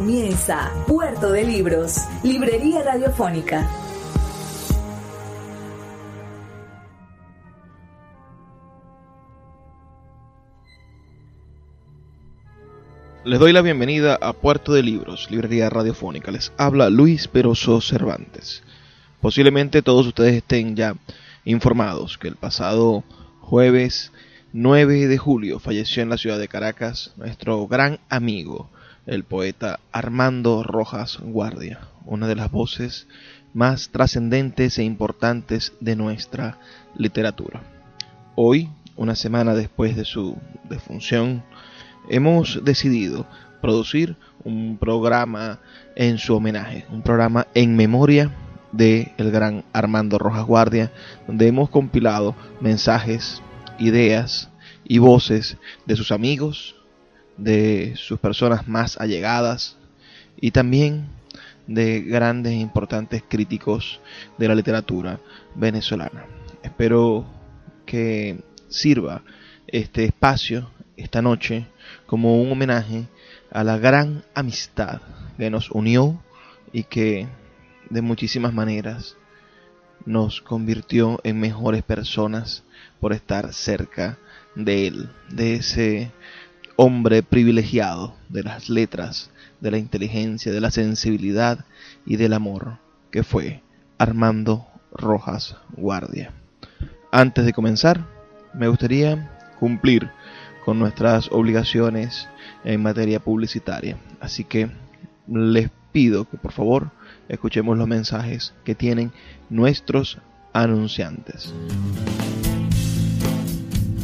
Comienza Puerto de Libros, Librería Radiofónica. Les doy la bienvenida a Puerto de Libros, Librería Radiofónica. Les habla Luis Peroso Cervantes. Posiblemente todos ustedes estén ya informados que el pasado jueves 9 de julio falleció en la ciudad de Caracas nuestro gran amigo, el poeta Armando Rojas Guardia, una de las voces más trascendentes e importantes de nuestra literatura. Hoy, una semana después de su defunción, hemos decidido producir un programa en su homenaje, un programa en memoria de el gran Armando Rojas Guardia, donde hemos compilado mensajes, ideas y voces de sus amigos, de sus personas más allegadas y también de grandes e importantes críticos de la literatura venezolana. Espero que sirva este espacio esta noche como un homenaje a la gran amistad que nos unió y que de muchísimas maneras nos convirtió en mejores personas por estar cerca de él, de ese hombre privilegiado de las letras, de la inteligencia, de la sensibilidad y del amor, que fue Armando Rojas Guardia. Antes de comenzar, me gustaría cumplir con nuestras obligaciones en materia publicitaria. Así que les pido que por favor escuchemos los mensajes que tienen nuestros anunciantes.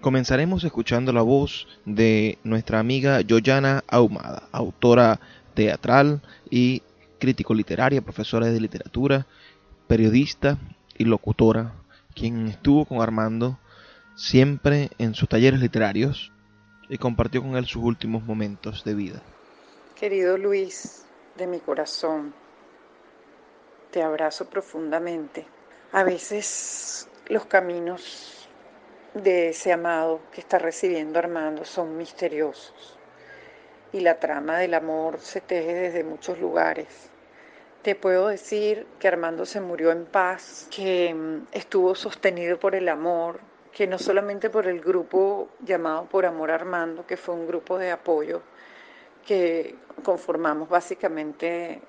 Comenzaremos escuchando la voz de nuestra amiga Yoyana Ahumada, autora teatral y crítico literaria, profesora de literatura, periodista y locutora, quien estuvo con Armando siempre en sus talleres literarios y compartió con él sus últimos momentos de vida. Querido Luis, de mi corazón, te abrazo profundamente. A veces los caminos de ese amado que está recibiendo Armando son misteriosos y la trama del amor se teje desde muchos lugares. Te puedo decir que Armando se murió en paz, que mm, estuvo sostenido por el amor, que no solamente por el grupo llamado Por Amor Armando, que fue un grupo de apoyo que conformamos básicamente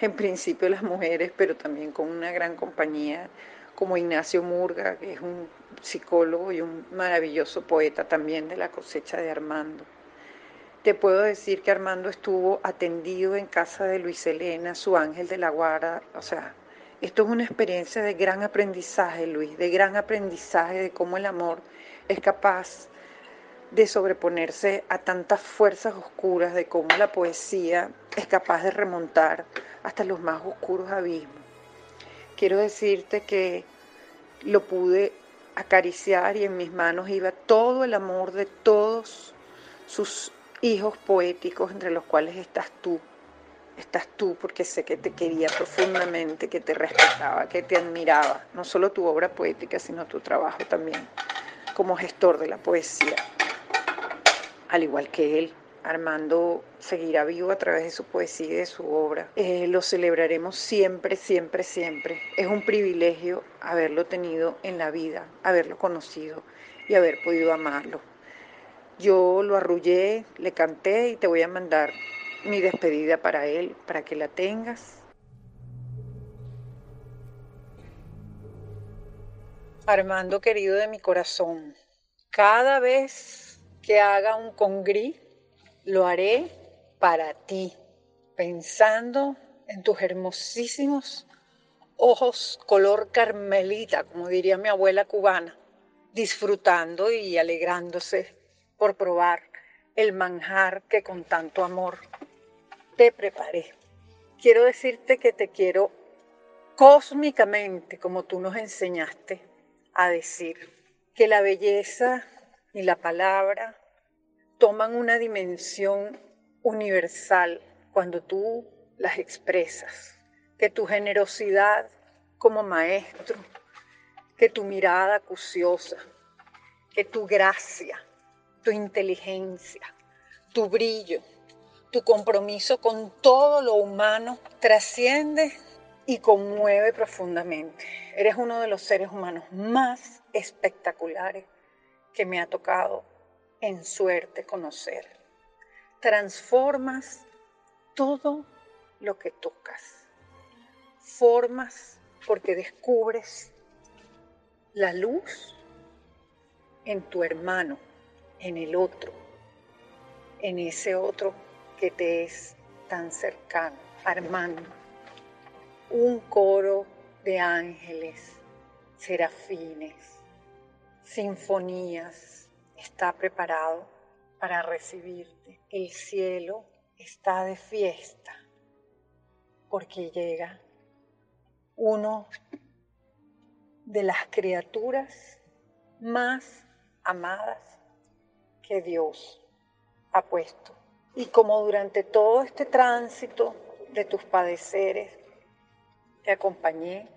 en principio las mujeres, pero también con una gran compañía como Ignacio Murga, que es un psicólogo y un maravilloso poeta también de la cosecha de Armando. Te puedo decir que Armando estuvo atendido en casa de Luis Elena, su ángel de la guarda. O sea, esto es una experiencia de gran aprendizaje, Luis, de gran aprendizaje de cómo el amor es capaz de sobreponerse a tantas fuerzas oscuras, de cómo la poesía es capaz de remontar hasta los más oscuros abismos. Quiero decirte que lo pude acariciar y en mis manos iba todo el amor de todos sus hijos poéticos, entre los cuales estás tú. Estás tú porque sé que te quería profundamente, que te respetaba, que te admiraba, no solo tu obra poética, sino tu trabajo también como gestor de la poesía. al igual que él. Armando seguirá vivo a través de su poesía y de su obra. Eh, lo celebraremos siempre, siempre, siempre. Es un privilegio haberlo tenido en la vida, haberlo conocido y haber podido amarlo. Yo lo arrullé, le canté y te voy a mandar mi despedida para él, para que la tengas. Armando querido de mi corazón, cada vez que haga un congrí, lo haré para ti, pensando en tus hermosísimos ojos color carmelita, como diría mi abuela cubana, disfrutando y alegrándose por probar el manjar que con tanto amor te preparé. Quiero decirte que te quiero cósmicamente, como tú nos enseñaste a decir, que la belleza y la palabra toman una dimensión universal cuando tú las expresas, que tu generosidad como maestro, que tu mirada acuciosa, que tu gracia, tu inteligencia, tu brillo, tu compromiso con todo lo humano trasciende y conmueve profundamente. Eres uno de los seres humanos más espectaculares que me ha tocado en suerte conocer. Transformas todo lo que tocas. Formas porque descubres la luz en tu hermano, en el otro, en ese otro que te es tan cercano, Armando. Un coro de ángeles, serafines, sinfonías, está preparado para recibirte. El cielo está de fiesta porque llega uno de las criaturas más amadas que Dios ha puesto. Y como durante todo este tránsito de tus padeceres, te acompañé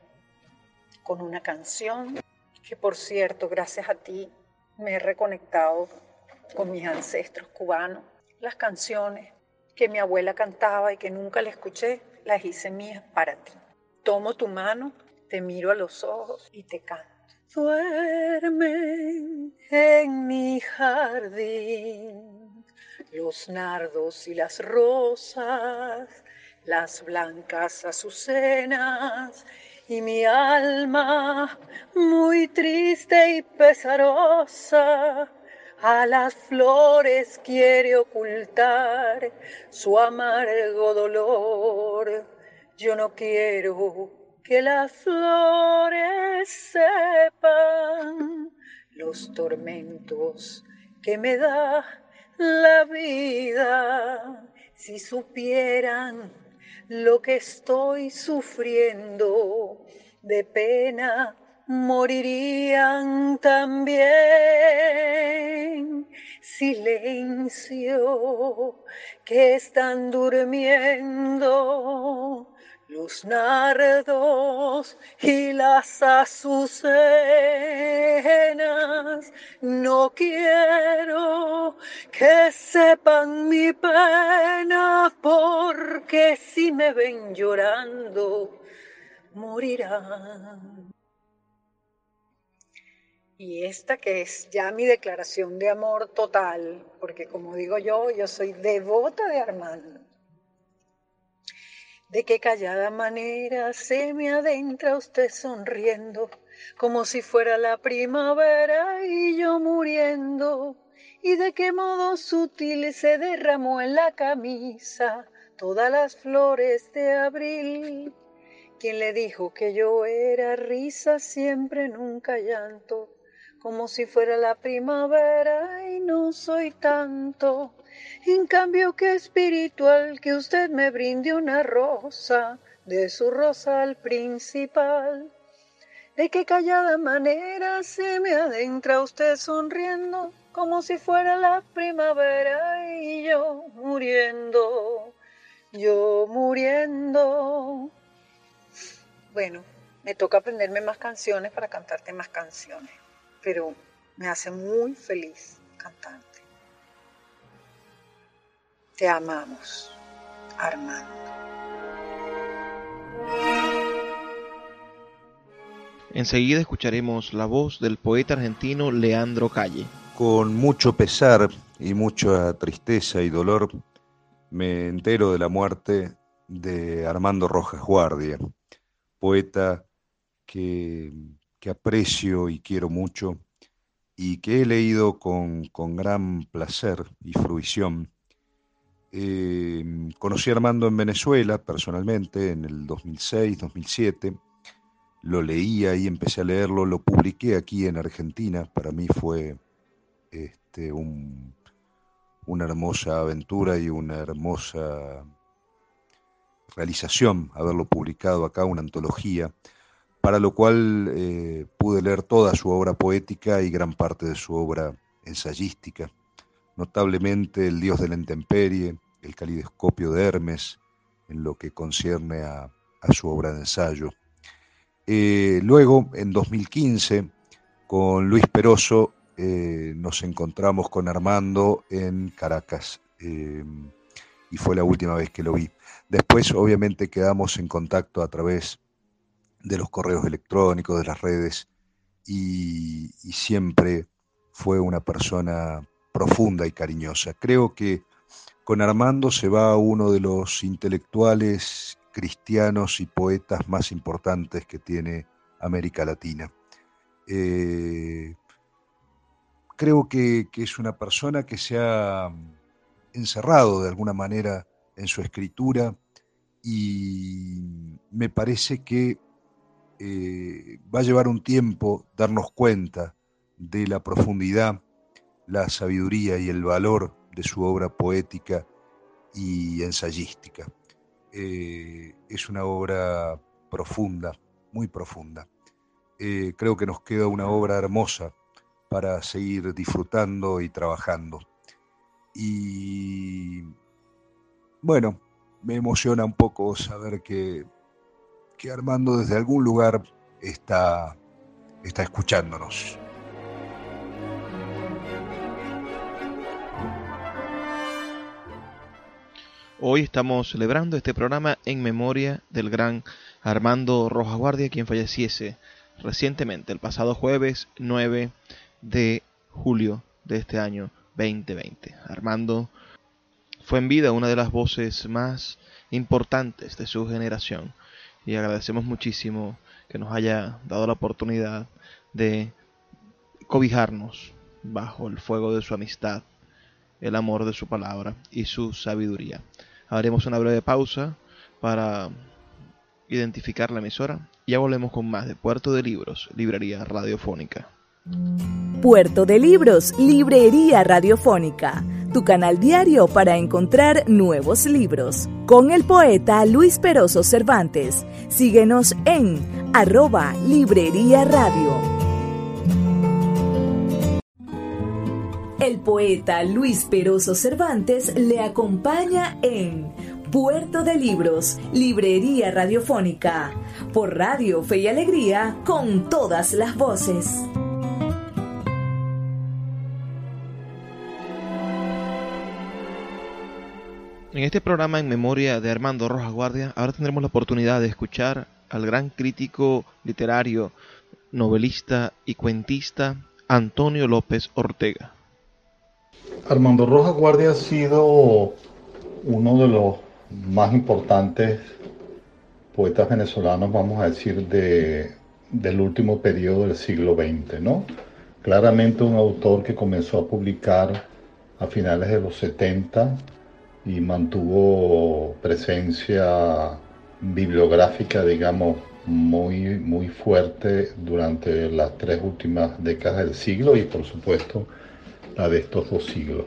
con una canción que por cierto, gracias a ti, me he reconectado con mis ancestros cubanos. Las canciones que mi abuela cantaba y que nunca le escuché, las hice mías para ti. Tomo tu mano, te miro a los ojos y te canto. Duermen en mi jardín los nardos y las rosas, las blancas azucenas y mi alma muy triste y pesarosa a las flores quiere ocultar su amargo dolor. Yo no quiero que las flores sepan los tormentos que me da la vida. Si supieran lo que estoy sufriendo de pena morirían también. Silencio que están durmiendo los nardos y las azucenas. No quiero que sepan mi pena, porque si me ven llorando, morirán. Y esta que es ya mi declaración de amor total, porque como digo yo, yo soy devota de Armando de qué callada manera se me adentra usted sonriendo, como si fuera la primavera y yo muriendo, y de qué modo sutil se derramó en la camisa todas las flores de abril. ¿Quién le dijo que yo era risa siempre, nunca llanto? como si fuera la primavera y no soy tanto. En cambio que espiritual que usted me brinde una rosa de su rosal principal. De qué callada manera se me adentra usted sonriendo como si fuera la primavera y yo muriendo, yo muriendo. Bueno, me toca aprenderme más canciones para cantarte más canciones pero me hace muy feliz cantante. Te amamos, Armando. Enseguida escucharemos la voz del poeta argentino Leandro Calle. Con mucho pesar y mucha tristeza y dolor me entero de la muerte de Armando Rojas Guardia, poeta que, aprecio y quiero mucho y que he leído con, gran placer y fruición. Eh, conocí a Armando en Venezuela personalmente en el 2006, 2007 lo leía y empecé a leerlo, lo publiqué aquí en Argentina, para mí fue este, una hermosa aventura y una hermosa realización haberlo publicado acá, una antología, para lo cual eh, pude leer toda su obra poética y gran parte de su obra ensayística, notablemente El Dios de la Intemperie, El Calidoscopio de Hermes, en lo que concierne a su obra de ensayo. Eh, luego, en 2015, con Luis Peroso, eh, nos encontramos con Armando en Caracas eh, y fue la última vez que lo vi. Después, obviamente, quedamos en contacto a través de los correos electrónicos, de las redes, y siempre fue una persona profunda y cariñosa. Creo que con Armando se va uno de los intelectuales cristianos y poetas más importantes que tiene América Latina. Eh, creo que, es una persona que se ha encerrado de alguna manera en su escritura y me parece que eh, va a llevar un tiempo darnos cuenta de la profundidad, la sabiduría y el valor de su obra poética y ensayística. Eh, es una obra profunda, muy profunda. Eh, creo que nos queda una obra hermosa para seguir disfrutando y trabajando. Y bueno, me emociona un poco saber que, que Armando desde algún lugar está, está escuchándonos. Hoy estamos celebrando este programa en memoria del gran Armando Rojas Guardia, quien falleciese recientemente, el pasado jueves 9 de julio de este año 2020. Armando fue en vida una de las voces más importantes de su generación y agradecemos muchísimo que nos haya dado la oportunidad de cobijarnos bajo el fuego de su amistad, el amor de su palabra y su sabiduría. Haremos una breve pausa para identificar la emisora y ya volvemos con más de Puerto de Libros, Librería Radiofónica. Puerto de Libros, Librería Radiofónica, tu canal diario para encontrar nuevos libros. Con el poeta Luis Peroso Cervantes. Síguenos en arroba Librería Radio. El poeta Luis Peroso Cervantes le acompaña en Puerto de Libros, Librería Radiofónica, por Radio Fe y Alegría, con todas las voces. En este programa en memoria de Armando Rojas Guardia, ahora tendremos la oportunidad de escuchar al gran crítico literario, novelista y cuentista Antonio López Ortega. Armando Rojas Guardia ha sido uno de los más importantes poetas venezolanos, vamos a decir, de, del último periodo del siglo XX, ¿no? Claramente un autor que comenzó a publicar a finales de los 70 y mantuvo presencia bibliográfica, digamos, muy, muy fuerte durante las tres últimas décadas del siglo y por supuesto de estos dos siglos.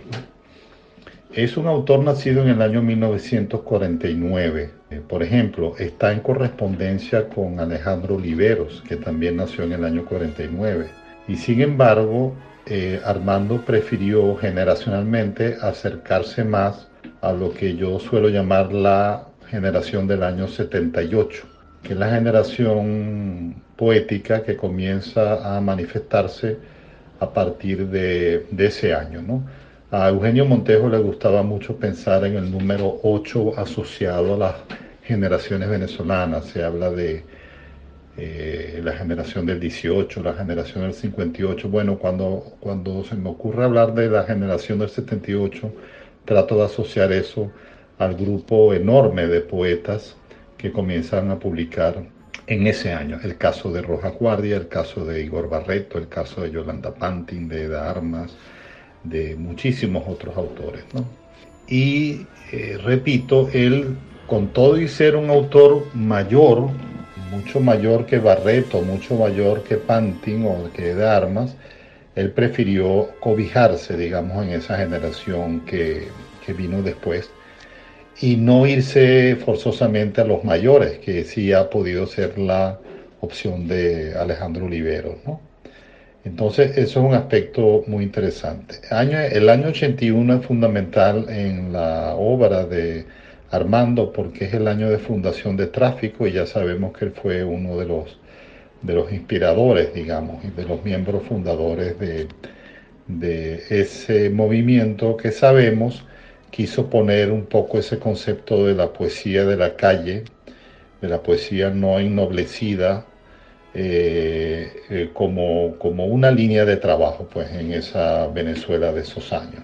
Es un autor nacido en el año 1949. Eh, por ejemplo, está en correspondencia con Alejandro Oliveros, que también nació en el año 49. Y sin embargo, eh, Armando prefirió generacionalmente acercarse más a lo que yo suelo llamar la generación del año 78, que es la generación poética que comienza a manifestarse a partir de, ese año. ¿no? A Eugenio Montejo le gustaba mucho pensar en el número 8 asociado a las generaciones venezolanas. Se habla de eh, la generación del 18, la generación del 58. Bueno, cuando, cuando se me ocurre hablar de la generación del 78, trato de asociar eso al grupo enorme de poetas que comienzan a publicar en ese año. El caso de Roja Guardia, el caso de Igor Barreto, el caso de Yolanda Pantin, de Eda Armas, de muchísimos otros autores. Y eh, repito, él, con todo y ser un autor mayor, mucho mayor que Barreto, mucho mayor que Pantin o que Eda Armas, él prefirió cobijarse, digamos, en esa generación que vino después y no irse forzosamente a los mayores, que sí ha podido ser la opción de Alejandro Olivero. ¿no? Entonces, eso es un aspecto muy interesante. el año 81 es fundamental en la obra de Armando porque es el año de fundación de tráfico y ya sabemos que él fue uno de los, de los inspiradores, digamos, y de los miembros fundadores de, de ese movimiento que sabemos quiso poner un poco ese concepto de la poesía de la calle, de la poesía no ennoblecida, eh, eh, como, como, una línea de trabajo pues, en esa Venezuela de esos años.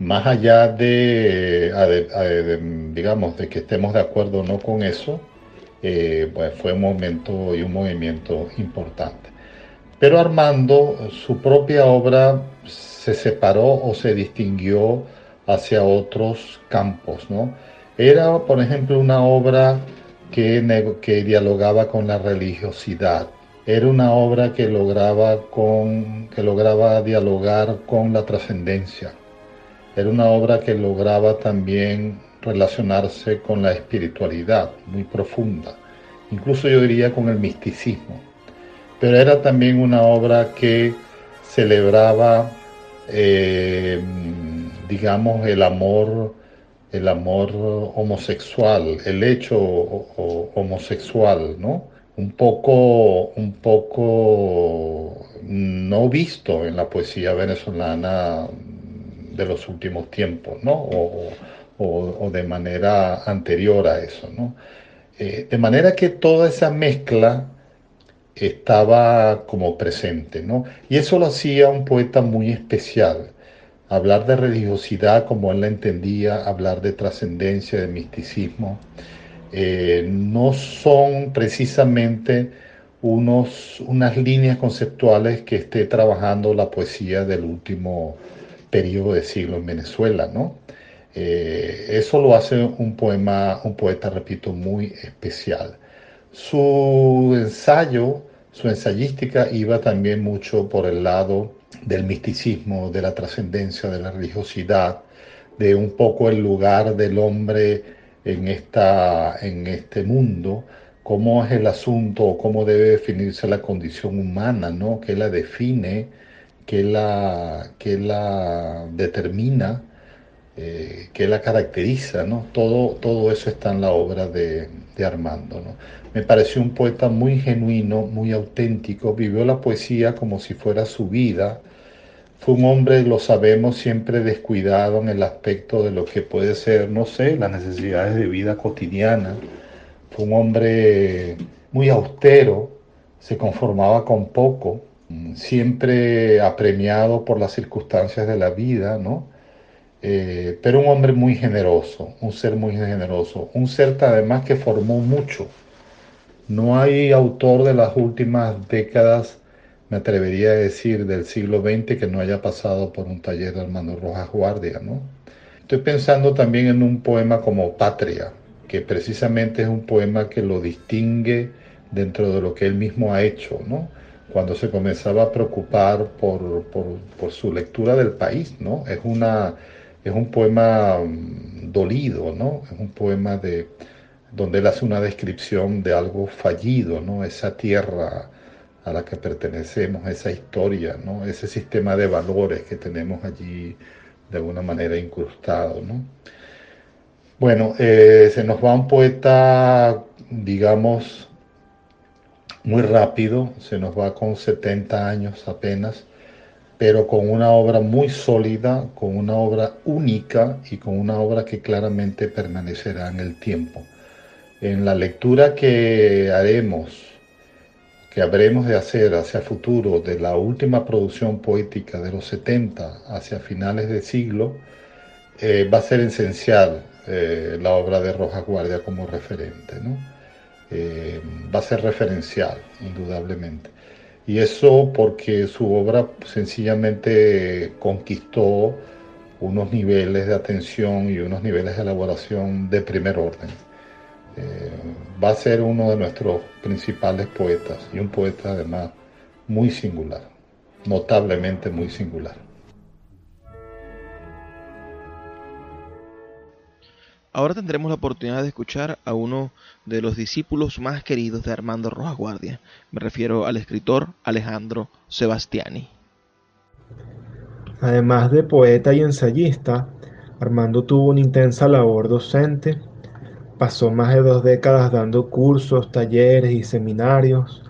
Más allá de, digamos, de que estemos de acuerdo o no con eso, eh, pues fue un momento y un movimiento importante. Pero Armando, su propia obra se separó o se distinguió hacia otros campos, ¿no? Era, por ejemplo, una obra que, que dialogaba con la religiosidad. Era una obra que lograba, con, que lograba dialogar con la trascendencia. Era una obra que lograba también relacionarse con la espiritualidad muy profunda, incluso yo diría con el misticismo. Pero era también una obra que celebraba eh, digamos, el amor, el amor homosexual, el hecho homosexual, ¿no? Un poco, un poco no visto en la poesía venezolana de los últimos tiempos, ¿no? O, de manera anterior a eso, ¿no? Eh, de manera que toda esa mezcla estaba como presente, ¿no? Y eso lo hacía un poeta muy especial. Hablar de religiosidad como él la entendía, hablar de trascendencia, de misticismo, eh, no son precisamente unos, unas líneas conceptuales que esté trabajando la poesía del último periodo de siglo en Venezuela, ¿no? Eh, eso lo hace un poema, un poeta, repito, muy especial. Su ensayo, su ensayística iba también mucho por el lado del misticismo, de la trascendencia, de la religiosidad, de un poco el lugar del hombre en, esta, en este mundo, cómo es el asunto, cómo debe definirse la condición humana, ¿no? ¿Qué la define? ¿Qué la, qué la determina? Eh, ¿Qué la caracteriza? ¿no? Todo, todo eso está en la obra de, de Armando. ¿no? Me pareció un poeta muy genuino, muy auténtico, vivió la poesía como si fuera su vida. Fue un hombre, lo sabemos, siempre descuidado en el aspecto de lo que puede ser, no sé, las necesidades de vida cotidiana. Fue un hombre muy austero, se conformaba con poco, siempre apremiado por las circunstancias de la vida, ¿no? Eh, pero un hombre muy generoso, un ser muy generoso, un ser además que formó mucho. No hay autor de las últimas décadas, me atrevería a decir, del siglo XX que no haya pasado por un taller de Armando Rojas Guardia, ¿no? Estoy pensando también en un poema como Patria, que precisamente es un poema que lo distingue dentro de lo que él mismo ha hecho, ¿no? Cuando se comenzaba a preocupar por, por, por su lectura del país, ¿no? Es una es un poema mm, dolido, ¿no? Es un poema de, donde él hace una descripción de algo fallido, ¿no? Esa tierra a la que pertenecemos, esa historia, ¿no? Ese sistema de valores que tenemos allí de alguna manera incrustado, ¿no? Bueno, eh, se nos va un poeta, digamos, muy rápido, se nos va con 70 años apenas, pero con una obra muy sólida, con una obra única y con una obra que claramente permanecerá en el tiempo. En la lectura que haremos, que habremos de hacer hacia futuro de la última producción poética de los 70 hacia finales de siglo, eh, va a ser esencial eh, la obra de Rojas Guardia como referente. Eh, va a ser referencial, indudablemente. Y eso porque su obra sencillamente conquistó unos niveles de atención y unos niveles de elaboración de primer orden. Eh, va a ser uno de nuestros principales poetas y un poeta además muy singular, notablemente muy singular. Ahora tendremos la oportunidad de escuchar a uno de los discípulos más queridos de Armando Rojas Guardia. Me refiero al escritor Alejandro Sebastiani. Además de poeta y ensayista, Armando tuvo una intensa labor docente. Pasó más de dos décadas dando cursos, talleres y seminarios,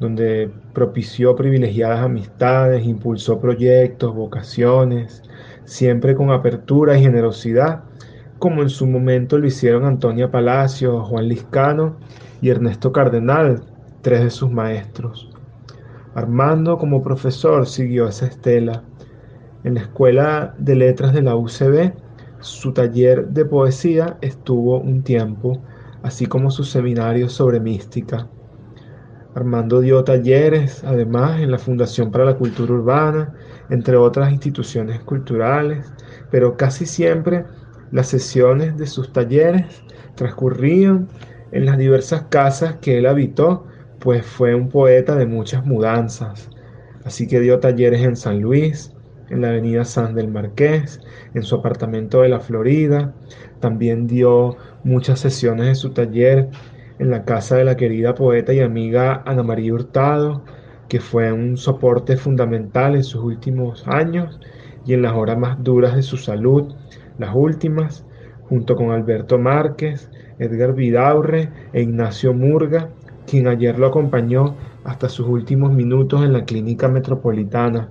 donde propició privilegiadas amistades, impulsó proyectos, vocaciones, siempre con apertura y generosidad como en su momento lo hicieron Antonia Palacio, Juan Liscano y Ernesto Cardenal, tres de sus maestros. Armando como profesor siguió esa estela. En la Escuela de Letras de la UCB, su taller de poesía estuvo un tiempo, así como su seminario sobre mística. Armando dio talleres, además, en la Fundación para la Cultura Urbana, entre otras instituciones culturales, pero casi siempre las sesiones de sus talleres transcurrían en las diversas casas que él habitó, pues fue un poeta de muchas mudanzas. Así que dio talleres en San Luis, en la avenida San del Marqués, en su apartamento de la Florida. También dio muchas sesiones de su taller en la casa de la querida poeta y amiga Ana María Hurtado, que fue un soporte fundamental en sus últimos años y en las horas más duras de su salud, las últimas, junto con Alberto Márquez, Edgar Vidaurre e Ignacio Murga, quien ayer lo acompañó hasta sus últimos minutos en la clínica metropolitana.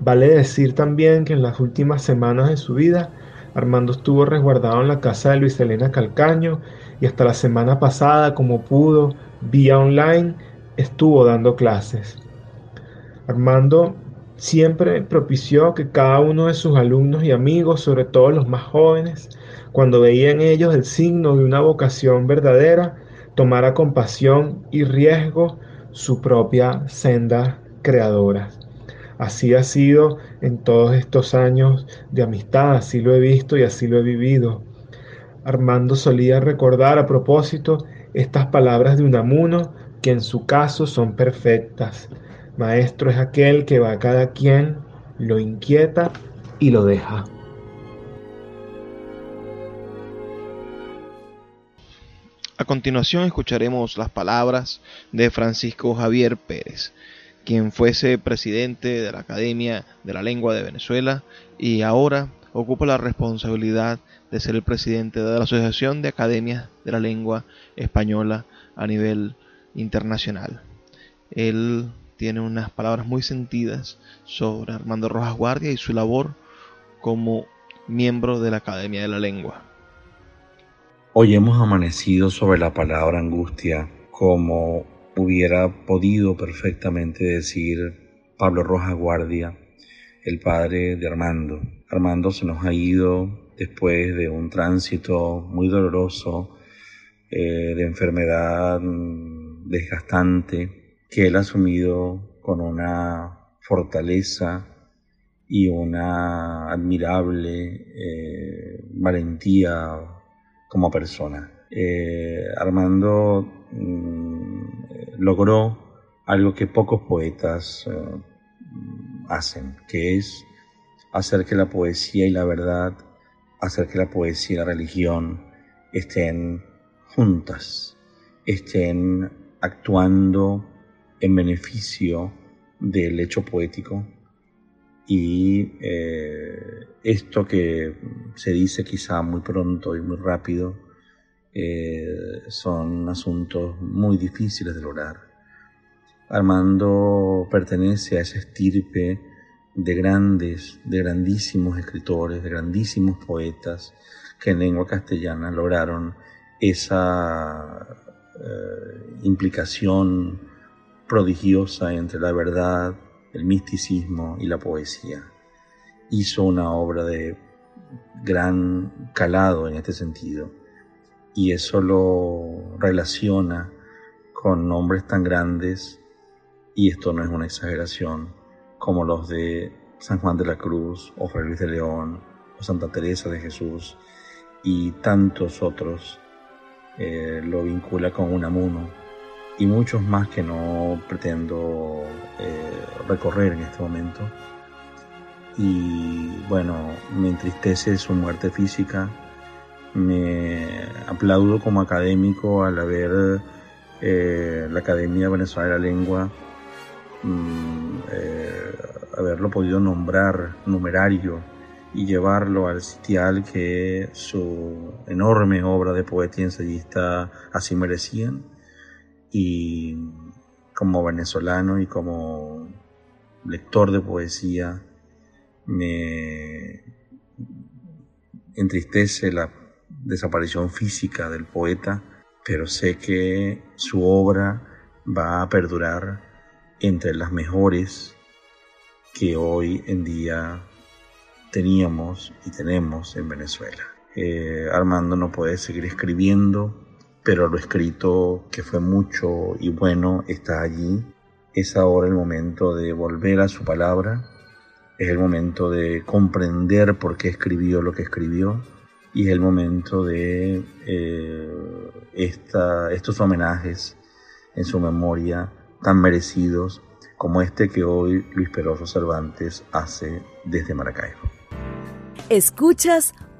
Vale decir también que en las últimas semanas de su vida, Armando estuvo resguardado en la casa de Luis Elena Calcaño y hasta la semana pasada, como pudo, vía online, estuvo dando clases. Armando Siempre propició que cada uno de sus alumnos y amigos, sobre todo los más jóvenes, cuando veía en ellos el signo de una vocación verdadera, tomara compasión y riesgo su propia senda creadora. Así ha sido en todos estos años de amistad, así lo he visto y así lo he vivido. Armando solía recordar a propósito estas palabras de Unamuno que en su caso son perfectas. Maestro es aquel que va a cada quien, lo inquieta y lo deja. A continuación escucharemos las palabras de Francisco Javier Pérez, quien fuese presidente de la Academia de la Lengua de Venezuela y ahora ocupa la responsabilidad de ser el presidente de la Asociación de Academias de la Lengua Española a nivel internacional. Él tiene unas palabras muy sentidas sobre Armando Rojas Guardia y su labor como miembro de la Academia de la Lengua. Hoy hemos amanecido sobre la palabra angustia como hubiera podido perfectamente decir Pablo Rojas Guardia, el padre de Armando. Armando se nos ha ido después de un tránsito muy doloroso, eh, de enfermedad desgastante, que él ha asumido con una fortaleza y una admirable eh, valentía como persona. Eh, Armando mm, logró algo que pocos poetas eh, hacen, que es hacer que la poesía y la verdad, hacer que la poesía y la religión estén juntas, estén actuando en beneficio del hecho poético y eh, esto que se dice quizá muy pronto y muy rápido eh, son asuntos muy difíciles de lograr. Armando pertenece a esa estirpe de grandes, de grandísimos escritores, de grandísimos poetas que en lengua castellana lograron esa eh, implicación prodigiosa entre la verdad, el misticismo y la poesía. Hizo una obra de gran calado en este sentido y eso lo relaciona con nombres tan grandes y esto no es una exageración como los de San Juan de la Cruz o Fray Luis de León o Santa Teresa de Jesús y tantos otros eh, lo vincula con Unamuno y muchos más que no pretendo eh, recorrer en este momento. Y bueno, me entristece su muerte física, me aplaudo como académico al haber eh, la Academia Venezolana de la Lengua mm, haberlo podido nombrar numerario y llevarlo al sitial que su enorme obra de poeta y ensayista así merecían. Y como venezolano y como lector de poesía, me entristece la desaparición física del poeta, pero sé que su obra va a perdurar entre las mejores que hoy en día teníamos y tenemos en Venezuela. Eh, Armando no puede seguir escribiendo, pero lo escrito, que fue mucho y bueno, está allí. Es ahora el momento de volver a su palabra, es el momento de comprender por qué escribió lo que escribió y es el momento de eh, estos homenajes en su memoria tan merecidos como este que hoy Luis Peroso Cervantes hace desde Maracaibo. Escuchas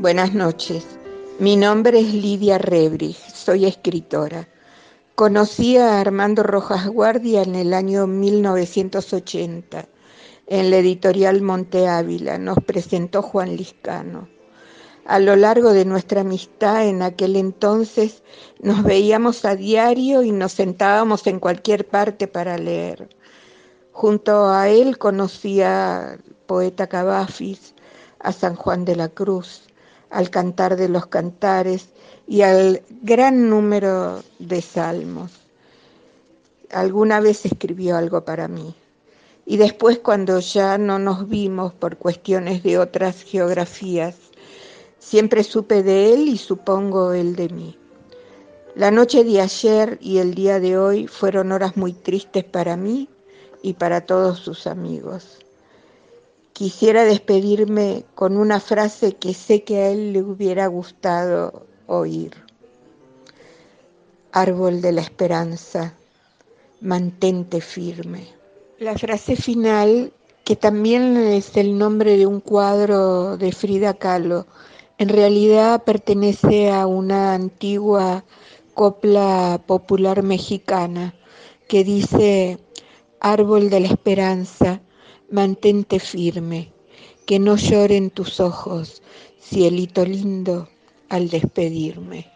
Buenas noches, mi nombre es Lidia Rebrich, soy escritora. Conocí a Armando Rojas Guardia en el año 1980 en la editorial Monte Ávila, nos presentó Juan Liscano. A lo largo de nuestra amistad en aquel entonces nos veíamos a diario y nos sentábamos en cualquier parte para leer. Junto a él conocí al poeta Cavafis, a San Juan de la Cruz, al Cantar de los Cantares y al gran número de salmos. Alguna vez escribió algo para mí. Y después cuando ya no nos vimos por cuestiones de otras geografías, Siempre supe de él y supongo él de mí. La noche de ayer y el día de hoy fueron horas muy tristes para mí y para todos sus amigos. Quisiera despedirme con una frase que sé que a él le hubiera gustado oír. Árbol de la esperanza, mantente firme. La frase final, que también es el nombre de un cuadro de Frida Kahlo, en realidad pertenece a una antigua copla popular mexicana que dice, Árbol de la esperanza, mantente firme, que no lloren tus ojos, cielito lindo, al despedirme.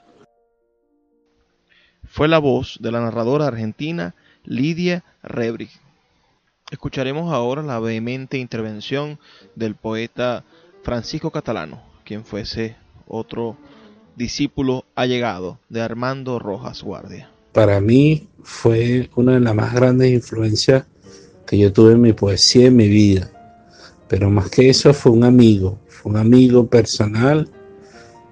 Fue la voz de la narradora argentina Lidia Rebrich. Escucharemos ahora la vehemente intervención del poeta Francisco Catalano quien fuese otro discípulo allegado de Armando Rojas Guardia. Para mí fue una de las más grandes influencias que yo tuve en mi poesía en mi vida. Pero más que eso fue un amigo, fue un amigo personal,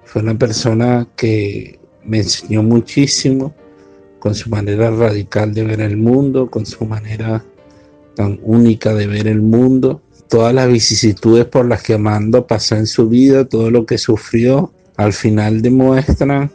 fue una persona que me enseñó muchísimo con su manera radical de ver el mundo, con su manera tan única de ver el mundo todas las vicisitudes por las que Amando pasó en su vida, todo lo que sufrió, al final demuestran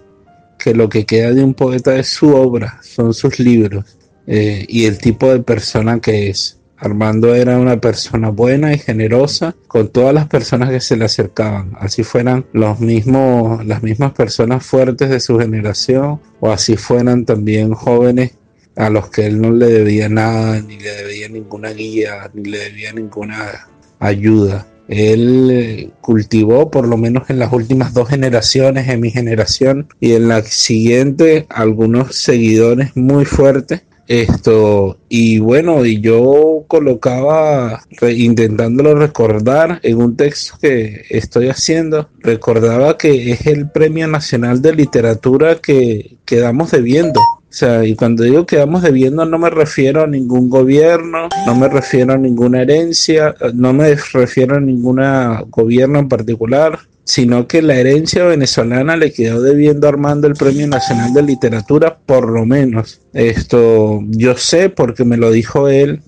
que lo que queda de un poeta es su obra, son sus libros eh, y el tipo de persona que es. Armando era una persona buena y generosa con todas las personas que se le acercaban, así fueran los mismos, las mismas personas fuertes de su generación o así fueran también jóvenes a los que él no le debía nada, ni le debía ninguna guía, ni le debía ninguna ayuda. Él eh, cultivó, por lo menos en las últimas dos generaciones, en mi generación y en la siguiente, algunos seguidores muy fuertes. Esto, y bueno, y yo colocaba, intentándolo recordar en un texto que estoy haciendo, recordaba que es el Premio Nacional de Literatura que quedamos debiendo. O sea, y cuando digo que vamos debiendo no me refiero a ningún gobierno, no me refiero a ninguna herencia, no me refiero a ningún gobierno en particular, sino que la herencia venezolana le quedó debiendo Armando el Premio Nacional de Literatura, por lo menos. Esto yo sé porque me lo dijo él,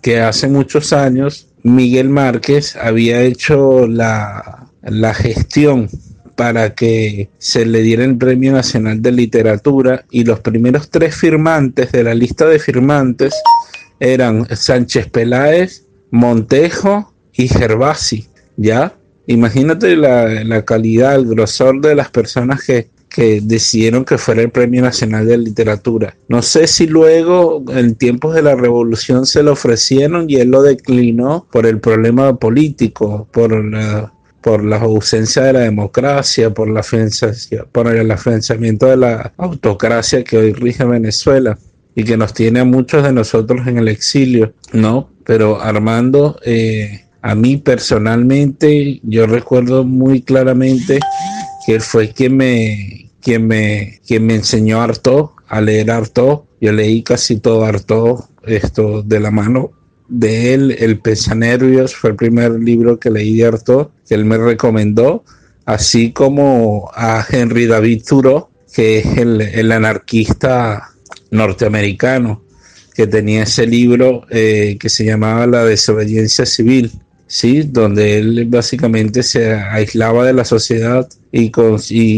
que hace muchos años Miguel Márquez había hecho la, la gestión para que se le diera el Premio Nacional de Literatura y los primeros tres firmantes de la lista de firmantes eran Sánchez Peláez, Montejo y Gervasi, ¿ya? Imagínate la, calidad, el grosor de las personas que, que decidieron que fuera el Premio Nacional de Literatura. No sé si luego, en tiempos de la revolución, se lo ofrecieron y él lo declinó por el problema político, por la por la ausencia de la democracia, por la por el afianzamiento de la autocracia que hoy rige Venezuela y que nos tiene a muchos de nosotros en el exilio, ¿no? Pero Armando, eh, a mí personalmente, yo recuerdo muy claramente que él fue quien me, quien me, quien me enseñó harto a leer harto. Yo leí casi todo harto esto de la mano de él, El Pesanervios, fue el primer libro que leí de Artaud, que él me recomendó, así como a Henry David Thoreau, que es el, anarquista norteamericano, que tenía ese libro eh, que se llamaba La desobediencia civil. ¿Sí? donde él básicamente se aislaba de la sociedad y,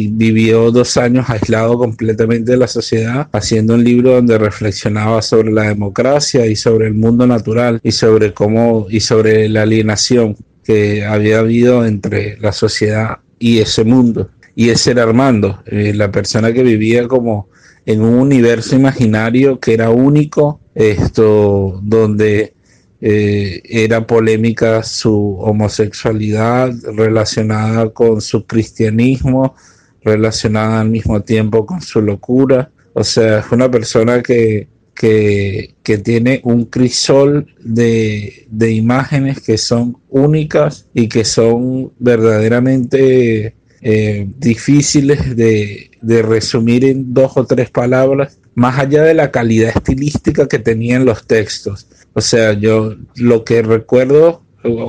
vivió dos años aislado completamente de la sociedad, haciendo un libro donde reflexionaba sobre la democracia y sobre el mundo natural y sobre cómo y sobre la alienación que había habido entre la sociedad y ese mundo. Y ese era Armando, eh, la persona que vivía como en un universo imaginario que era único, esto donde eh, era polémica su homosexualidad relacionada con su cristianismo, relacionada al mismo tiempo con su locura. O sea, es una persona que, que, tiene un crisol de, imágenes que son únicas y que son verdaderamente eh, difíciles de, de resumir en dos o tres palabras, más allá de la calidad estilística que tenían los textos o sea, yo lo que recuerdo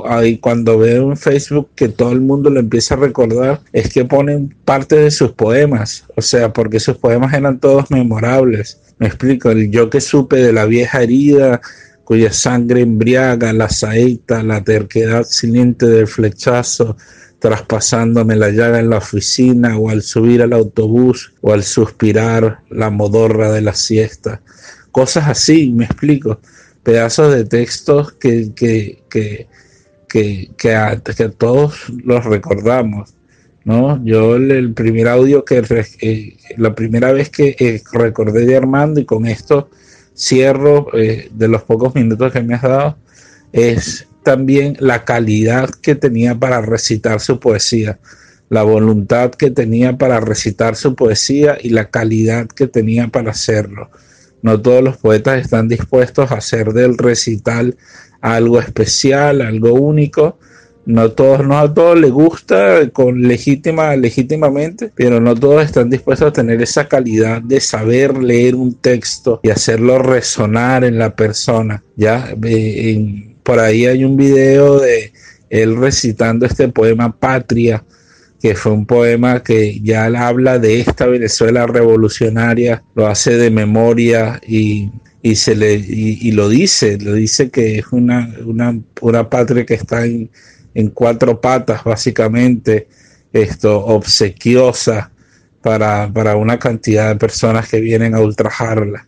ahí cuando veo en Facebook que todo el mundo lo empieza a recordar es que ponen parte de sus poemas, o sea, porque sus poemas eran todos memorables. Me explico, el yo que supe de la vieja herida, cuya sangre embriaga, la saeta, la terquedad silente del flechazo, traspasándome la llaga en la oficina o al subir al autobús o al suspirar la modorra de la siesta. Cosas así, me explico pedazos de textos que, que, que, que, todos los recordamos. ¿no? Yo el, primer audio que, eh, la primera vez que eh, recordé de Armando y con esto cierro eh, de los pocos minutos que me has dado, es también la calidad que tenía para recitar su poesía, la voluntad que tenía para recitar su poesía y la calidad que tenía para hacerlo. No todos los poetas están dispuestos a hacer del recital algo especial, algo único. No todos, no a todos les gusta con legítima, legítimamente, pero no todos están dispuestos a tener esa calidad de saber leer un texto y hacerlo resonar en la persona. Ya por ahí hay un video de él recitando este poema Patria, que fue un poema que ya habla de esta Venezuela revolucionaria, lo hace de memoria y, se le, y, lo dice, lo dice que es una, una, patria que está en, en, cuatro patas, básicamente, esto, obsequiosa, para, para una cantidad de personas que vienen a ultrajarla.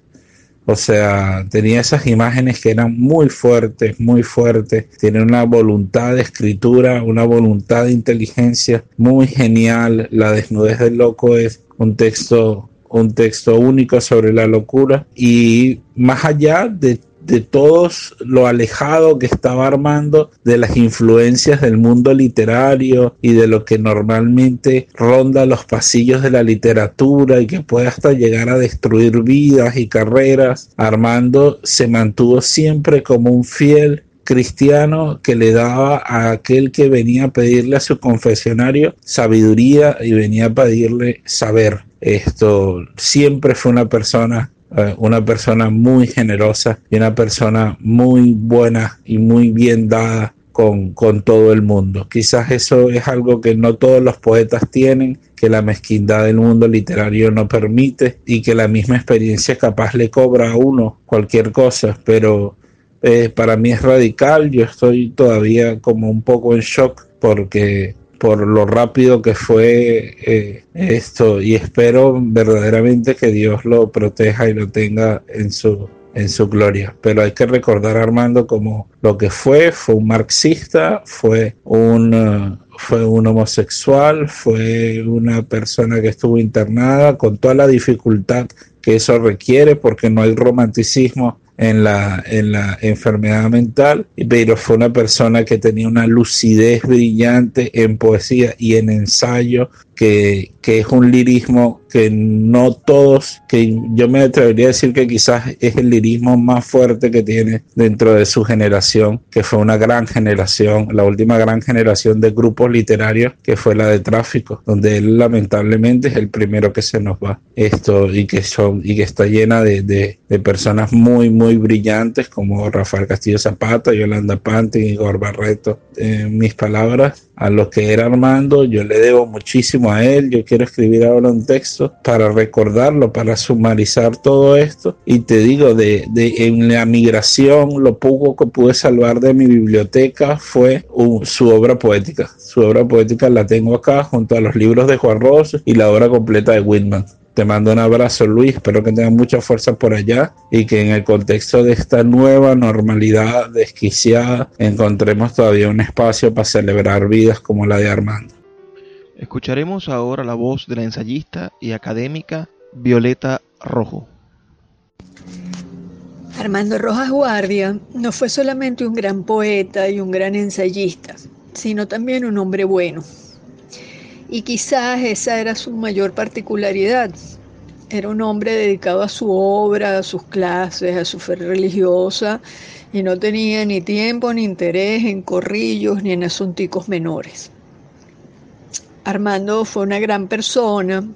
O sea, tenía esas imágenes que eran muy fuertes, muy fuertes. Tiene una voluntad de escritura, una voluntad de inteligencia muy genial. La desnudez del loco es un texto, un texto único sobre la locura. Y más allá de de todos lo alejado que estaba Armando de las influencias del mundo literario y de lo que normalmente ronda los pasillos de la literatura y que puede hasta llegar a destruir vidas y carreras, Armando se mantuvo siempre como un fiel cristiano que le daba a aquel que venía a pedirle a su confesionario sabiduría y venía a pedirle saber. Esto siempre fue una persona eh, una persona muy generosa y una persona muy buena y muy bien dada con, con, todo el mundo. Quizás eso es algo que no todos los poetas tienen, que la mezquindad del mundo literario no permite y que la misma experiencia capaz le cobra a uno cualquier cosa, pero eh, para mí es radical, yo estoy todavía como un poco en shock porque por lo rápido que fue eh, esto y espero verdaderamente que Dios lo proteja y lo tenga en su en su gloria. Pero hay que recordar a Armando como lo que fue, fue un marxista, fue un, uh, fue un homosexual, fue una persona que estuvo internada con toda la dificultad que eso requiere porque no hay romanticismo en la, en la enfermedad mental, pero fue una persona que tenía una lucidez brillante en poesía y en ensayo, que, que es un lirismo que no todos, que yo me atrevería a decir que quizás es el lirismo más fuerte que tiene dentro de su generación, que fue una gran generación, la última gran generación de grupos literarios, que fue la de tráfico, donde él lamentablemente es el primero que se nos va. Esto y que son, y que está llena de, de, de personas muy, muy brillantes como Rafael Castillo Zapata, Yolanda Panti, Igor Barreto. En mis palabras, a lo que era Armando, yo le debo muchísimo a él, yo quiero escribir ahora un texto para recordarlo, para sumarizar todo esto. Y te digo, de, de en la migración, lo poco que pude salvar de mi biblioteca fue su obra poética. Su obra poética la tengo acá junto a los libros de Juan Ross y la obra completa de Whitman. Te mando un abrazo, Luis. Espero que tengas mucha fuerza por allá y que en el contexto de esta nueva normalidad desquiciada encontremos todavía un espacio para celebrar vidas como la de Armando. Escucharemos ahora la voz de la ensayista y académica Violeta Rojo. Armando Rojas Guardia no fue solamente un gran poeta y un gran ensayista, sino también un hombre bueno y quizás esa era su mayor particularidad. Era un hombre dedicado a su obra, a sus clases, a su fe religiosa y no tenía ni tiempo ni interés en corrillos ni en asunticos menores. Armando fue una gran persona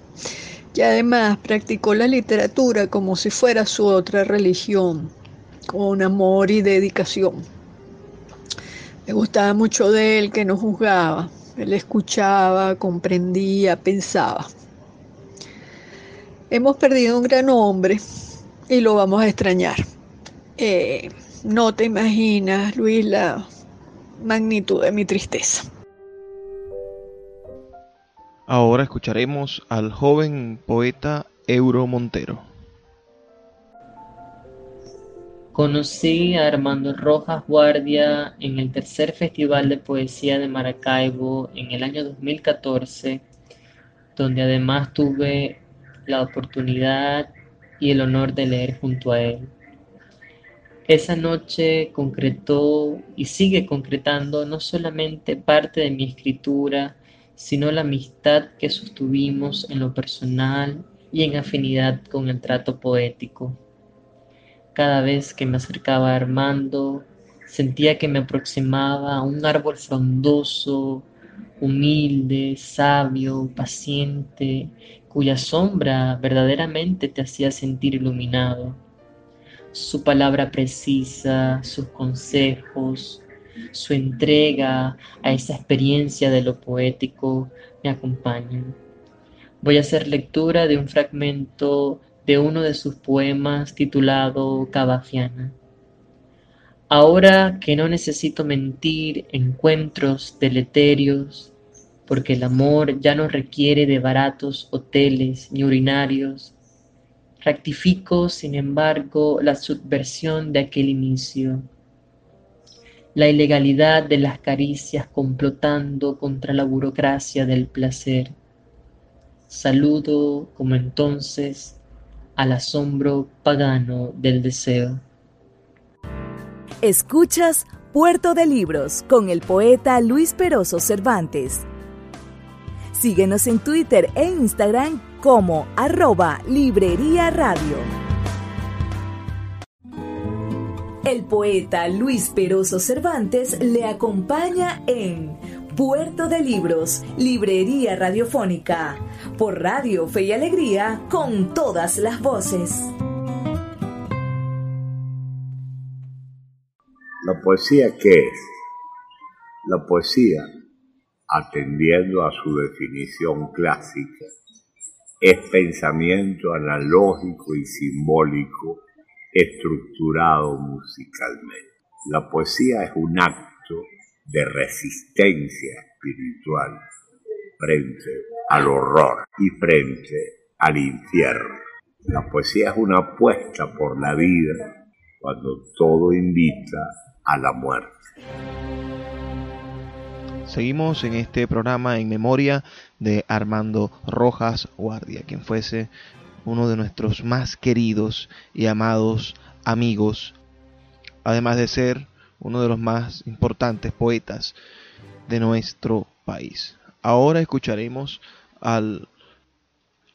y además practicó la literatura como si fuera su otra religión, con amor y dedicación. Me gustaba mucho de él que no juzgaba, él escuchaba, comprendía, pensaba. Hemos perdido un gran hombre y lo vamos a extrañar. Eh, no te imaginas, Luis, la magnitud de mi tristeza. Ahora escucharemos al joven poeta Euro Montero. Conocí a Armando Rojas Guardia en el tercer Festival de Poesía de Maracaibo en el año 2014, donde además tuve la oportunidad y el honor de leer junto a él. Esa noche concretó y sigue concretando no solamente parte de mi escritura, sino la amistad que sostuvimos en lo personal y en afinidad con el trato poético. Cada vez que me acercaba a Armando, sentía que me aproximaba a un árbol frondoso, humilde, sabio, paciente, cuya sombra verdaderamente te hacía sentir iluminado. Su palabra precisa, sus consejos, su entrega a esa experiencia de lo poético me acompañan. Voy a hacer lectura de un fragmento de uno de sus poemas titulado Cavafiana. Ahora que no necesito mentir encuentros deleterios, porque el amor ya no requiere de baratos hoteles ni urinarios. Rectifico, sin embargo, la subversión de aquel inicio, la ilegalidad de las caricias complotando contra la burocracia del placer. Saludo, como entonces, al asombro pagano del deseo. Escuchas Puerto de Libros con el poeta Luis Peroso Cervantes. Síguenos en Twitter e Instagram como arroba Librería Radio. El poeta Luis Peroso Cervantes le acompaña en Puerto de Libros, Librería Radiofónica, por Radio Fe y Alegría, con todas las voces. ¿La poesía qué es? La poesía, atendiendo a su definición clásica, es pensamiento analógico y simbólico estructurado musicalmente. La poesía es un acto de resistencia espiritual frente al horror y frente al infierno. La poesía es una apuesta por la vida cuando todo invita a la muerte. Seguimos en este programa en memoria de Armando Rojas Guardia, quien fuese uno de nuestros más queridos y amados amigos, además de ser uno de los más importantes poetas de nuestro país. Ahora escucharemos al,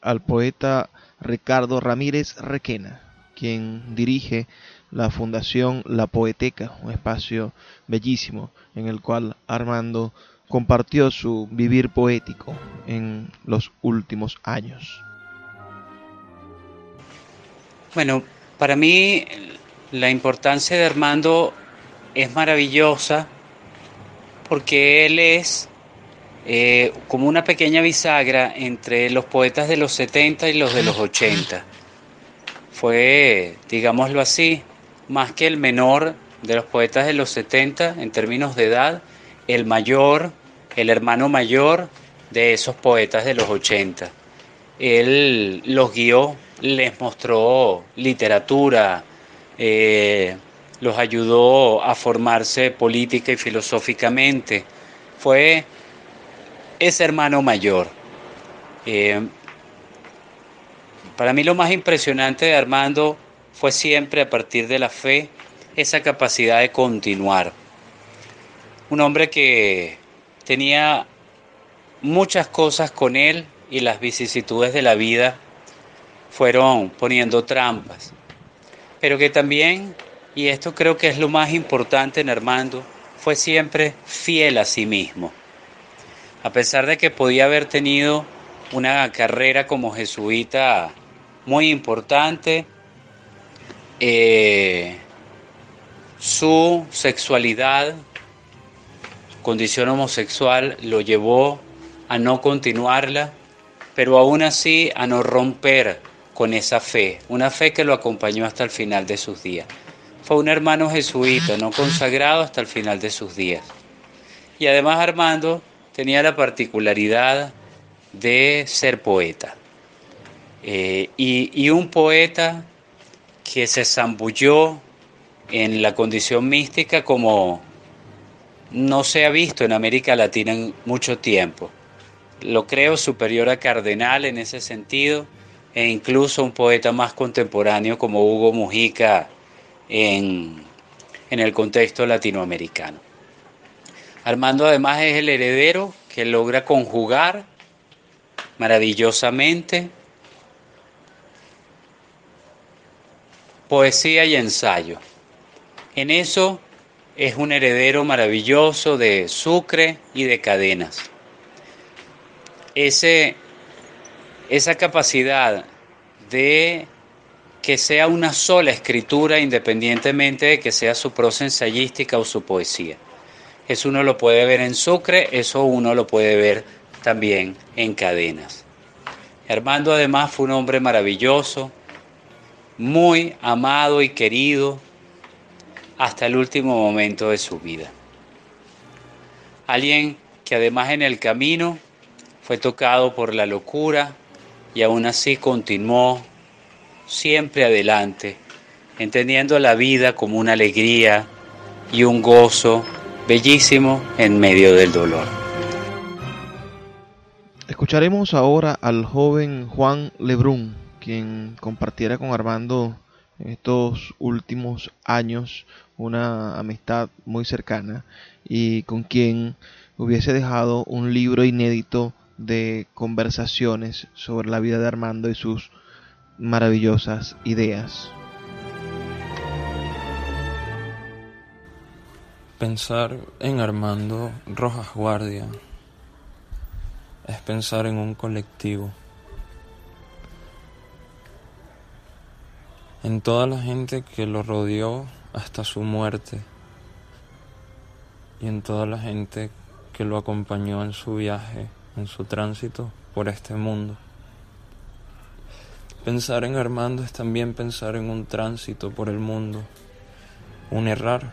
al poeta Ricardo Ramírez Requena, quien dirige la Fundación La Poeteca, un espacio bellísimo en el cual Armando compartió su vivir poético en los últimos años. Bueno, para mí la importancia de Armando es maravillosa porque él es eh, como una pequeña bisagra entre los poetas de los 70 y los de los 80. Fue, digámoslo así, más que el menor de los poetas de los 70 en términos de edad, el mayor, el hermano mayor de esos poetas de los 80. Él los guió, les mostró literatura, eh, los ayudó a formarse política y filosóficamente. Fue ese hermano mayor. Eh, para mí lo más impresionante de Armando fue siempre a partir de la fe esa capacidad de continuar. Un hombre que tenía muchas cosas con él y las vicisitudes de la vida fueron poniendo trampas, pero que también, y esto creo que es lo más importante en Armando, fue siempre fiel a sí mismo. A pesar de que podía haber tenido una carrera como jesuita muy importante, eh, su sexualidad, condición homosexual, lo llevó a no continuarla, pero aún así a no romper con esa fe, una fe que lo acompañó hasta el final de sus días. Fue un hermano jesuita, no consagrado hasta el final de sus días. Y además Armando tenía la particularidad de ser poeta. Eh, y un poeta que se zambulló en la condición mística como no se ha visto en América Latina en mucho tiempo. Lo creo superior a Cardenal en ese sentido e incluso un poeta más contemporáneo como Hugo Mujica en, el contexto latinoamericano. Armando además es el heredero que logra conjugar maravillosamente poesía y ensayo. En eso es un heredero maravilloso de Sucre y de Cadenas. Ese, esa capacidad de que sea una sola escritura independientemente de que sea su prosa ensayística o su poesía. Eso uno lo puede ver en Sucre, eso uno lo puede ver también en Cadenas. Armando además fue un hombre maravilloso, muy amado y querido hasta el último momento de su vida. Alguien que además en el camino fue tocado por la locura y aún así continuó siempre adelante, entendiendo la vida como una alegría y un gozo bellísimo en medio del dolor. Escucharemos ahora al joven Juan Lebrun, quien compartiera con Armando en estos últimos años una amistad muy cercana y con quien hubiese dejado un libro inédito de conversaciones sobre la vida de Armando y sus maravillosas ideas. Pensar en Armando Rojas Guardia es pensar en un colectivo, en toda la gente que lo rodeó hasta su muerte y en toda la gente que lo acompañó en su viaje, en su tránsito por este mundo. Pensar en Armando es también pensar en un tránsito por el mundo, un errar.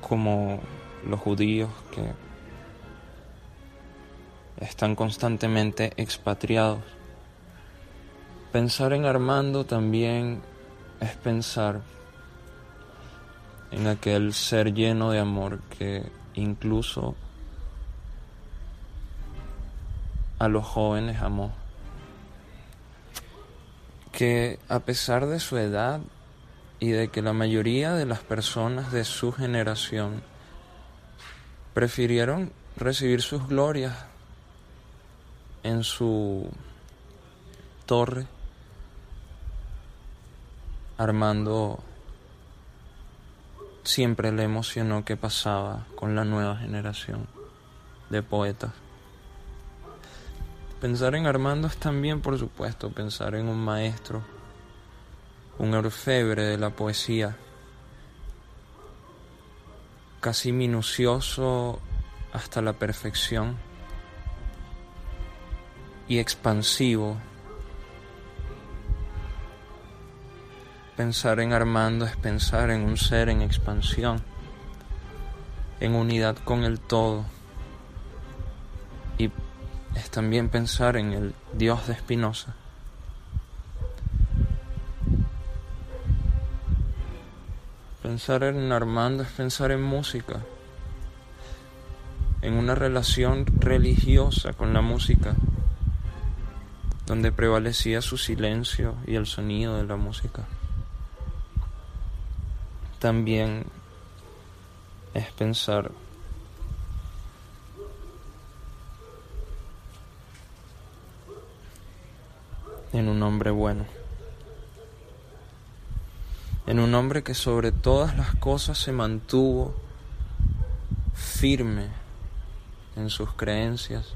Como los judíos que están constantemente expatriados. Pensar en Armando también es pensar en aquel ser lleno de amor que incluso a los jóvenes amó. Que a pesar de su edad y de que la mayoría de las personas de su generación prefirieron recibir sus glorias en su torre, Armando siempre le emocionó qué pasaba con la nueva generación de poetas. Pensar en Armando es también, por supuesto, pensar en un maestro, un orfebre de la poesía, casi minucioso hasta la perfección y expansivo Pensar en Armando es pensar en un ser en expansión, en unidad con el todo. Es también pensar en el Dios de Espinosa. Pensar en Armando es pensar en música, en una relación religiosa con la música, donde prevalecía su silencio y el sonido de la música también es pensar en un hombre bueno, en un hombre que sobre todas las cosas se mantuvo firme en sus creencias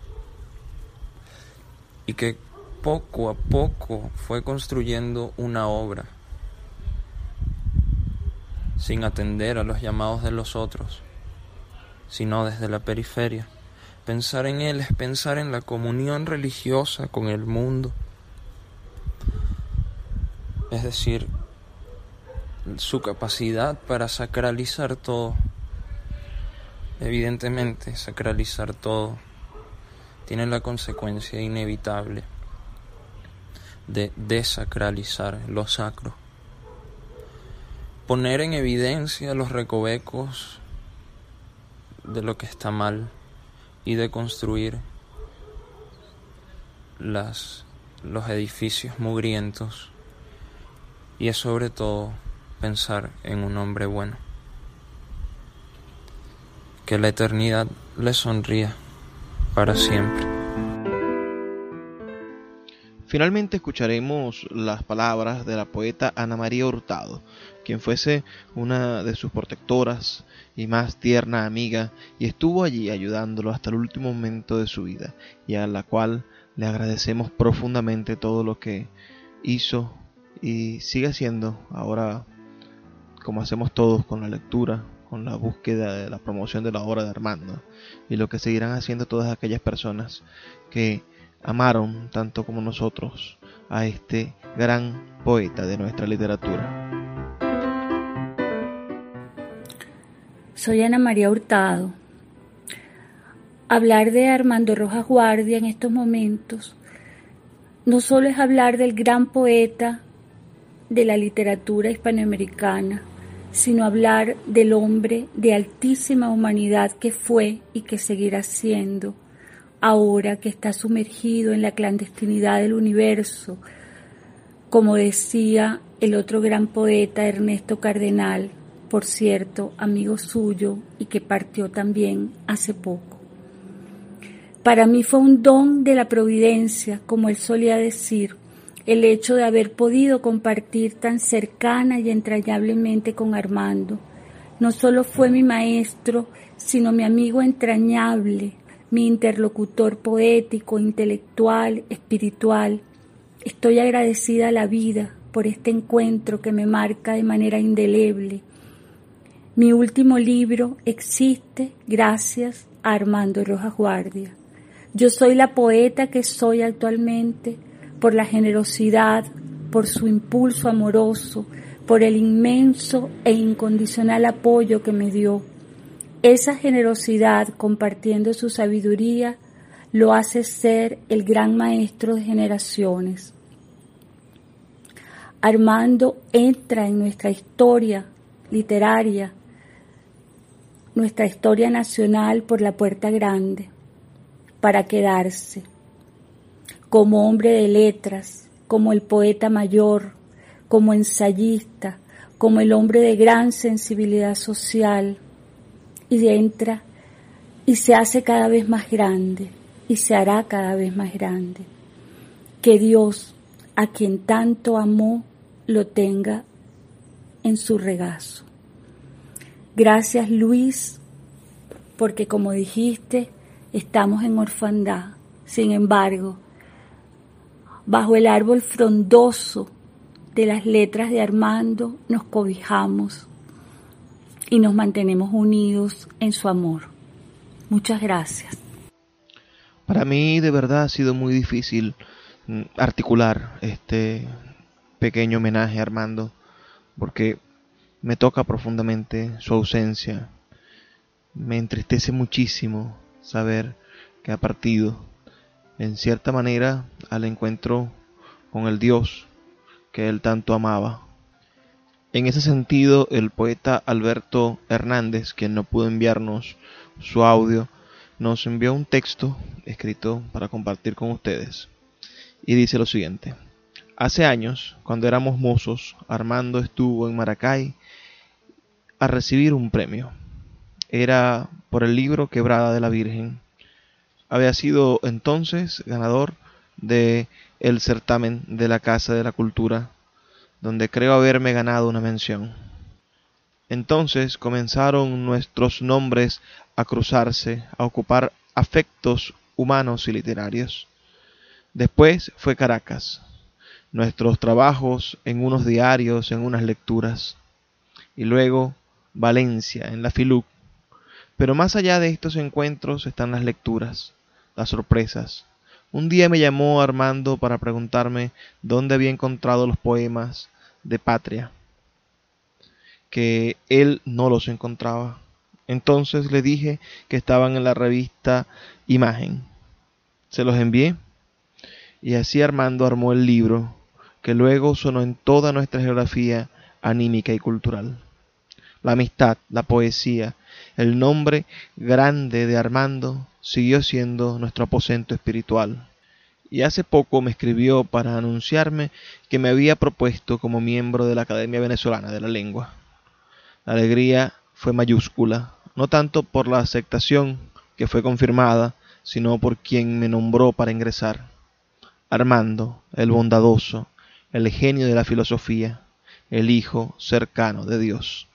y que poco a poco fue construyendo una obra sin atender a los llamados de los otros, sino desde la periferia. Pensar en Él es pensar en la comunión religiosa con el mundo, es decir, su capacidad para sacralizar todo. Evidentemente, sacralizar todo tiene la consecuencia inevitable de desacralizar lo sacro poner en evidencia los recovecos de lo que está mal y de construir las, los edificios mugrientos y es sobre todo pensar en un hombre bueno. Que la eternidad le sonría para siempre. Finalmente escucharemos las palabras de la poeta Ana María Hurtado, quien fuese una de sus protectoras y más tierna amiga y estuvo allí ayudándolo hasta el último momento de su vida y a la cual le agradecemos profundamente todo lo que hizo y sigue haciendo ahora como hacemos todos con la lectura, con la búsqueda de la promoción de la obra de Armando y lo que seguirán haciendo todas aquellas personas que amaron tanto como nosotros a este gran poeta de nuestra literatura. Soy Ana María Hurtado. Hablar de Armando Rojas Guardia en estos momentos no solo es hablar del gran poeta de la literatura hispanoamericana, sino hablar del hombre de altísima humanidad que fue y que seguirá siendo, ahora que está sumergido en la clandestinidad del universo, como decía el otro gran poeta Ernesto Cardenal, por cierto, amigo suyo y que partió también hace poco. Para mí fue un don de la providencia, como él solía decir, el hecho de haber podido compartir tan cercana y entrañablemente con Armando. No solo fue mi maestro, sino mi amigo entrañable, mi interlocutor poético, intelectual, espiritual. Estoy agradecida a la vida por este encuentro que me marca de manera indeleble. Mi último libro existe gracias a Armando Rojas Guardia. Yo soy la poeta que soy actualmente por la generosidad, por su impulso amoroso, por el inmenso e incondicional apoyo que me dio. Esa generosidad compartiendo su sabiduría lo hace ser el gran maestro de generaciones. Armando entra en nuestra historia literaria, nuestra historia nacional por la puerta grande, para quedarse como hombre de letras, como el poeta mayor, como ensayista, como el hombre de gran sensibilidad social, y entra y se hace cada vez más grande y se hará cada vez más grande. Que Dios, a quien tanto amó, lo tenga en su regazo. Gracias Luis, porque como dijiste, estamos en orfandad. Sin embargo, Bajo el árbol frondoso de las letras de Armando nos cobijamos y nos mantenemos unidos en su amor. Muchas gracias. Para mí de verdad ha sido muy difícil mm, articular este pequeño homenaje a Armando porque me toca profundamente su ausencia. Me entristece muchísimo saber que ha partido en cierta manera al encuentro con el Dios que él tanto amaba. En ese sentido, el poeta Alberto Hernández, quien no pudo enviarnos su audio, nos envió un texto escrito para compartir con ustedes. Y dice lo siguiente. Hace años, cuando éramos mozos, Armando estuvo en Maracay a recibir un premio. Era por el libro Quebrada de la Virgen había sido entonces ganador de el certamen de la Casa de la Cultura, donde creo haberme ganado una mención. Entonces comenzaron nuestros nombres a cruzarse, a ocupar afectos humanos y literarios. Después fue Caracas, nuestros trabajos en unos diarios, en unas lecturas, y luego Valencia, en la Filuc. Pero más allá de estos encuentros están las lecturas las sorpresas. Un día me llamó Armando para preguntarme dónde había encontrado los poemas de Patria, que él no los encontraba. Entonces le dije que estaban en la revista Imagen. Se los envié y así Armando armó el libro que luego sonó en toda nuestra geografía anímica y cultural. La amistad, la poesía, el nombre grande de Armando siguió siendo nuestro aposento espiritual. Y hace poco me escribió para anunciarme que me había propuesto como miembro de la Academia Venezolana de la Lengua. La alegría fue mayúscula, no tanto por la aceptación que fue confirmada, sino por quien me nombró para ingresar. Armando, el bondadoso, el genio de la filosofía, el hijo cercano de Dios.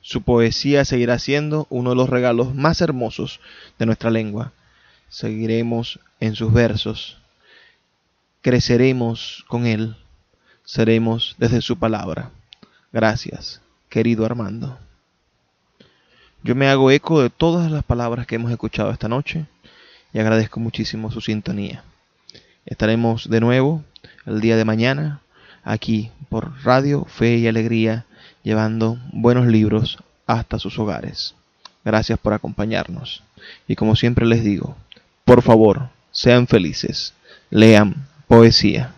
Su poesía seguirá siendo uno de los regalos más hermosos de nuestra lengua. Seguiremos en sus versos. Creceremos con él. Seremos desde su palabra. Gracias, querido Armando. Yo me hago eco de todas las palabras que hemos escuchado esta noche y agradezco muchísimo su sintonía. Estaremos de nuevo el día de mañana aquí por Radio Fe y Alegría llevando buenos libros hasta sus hogares. Gracias por acompañarnos. Y como siempre les digo, por favor, sean felices, lean poesía.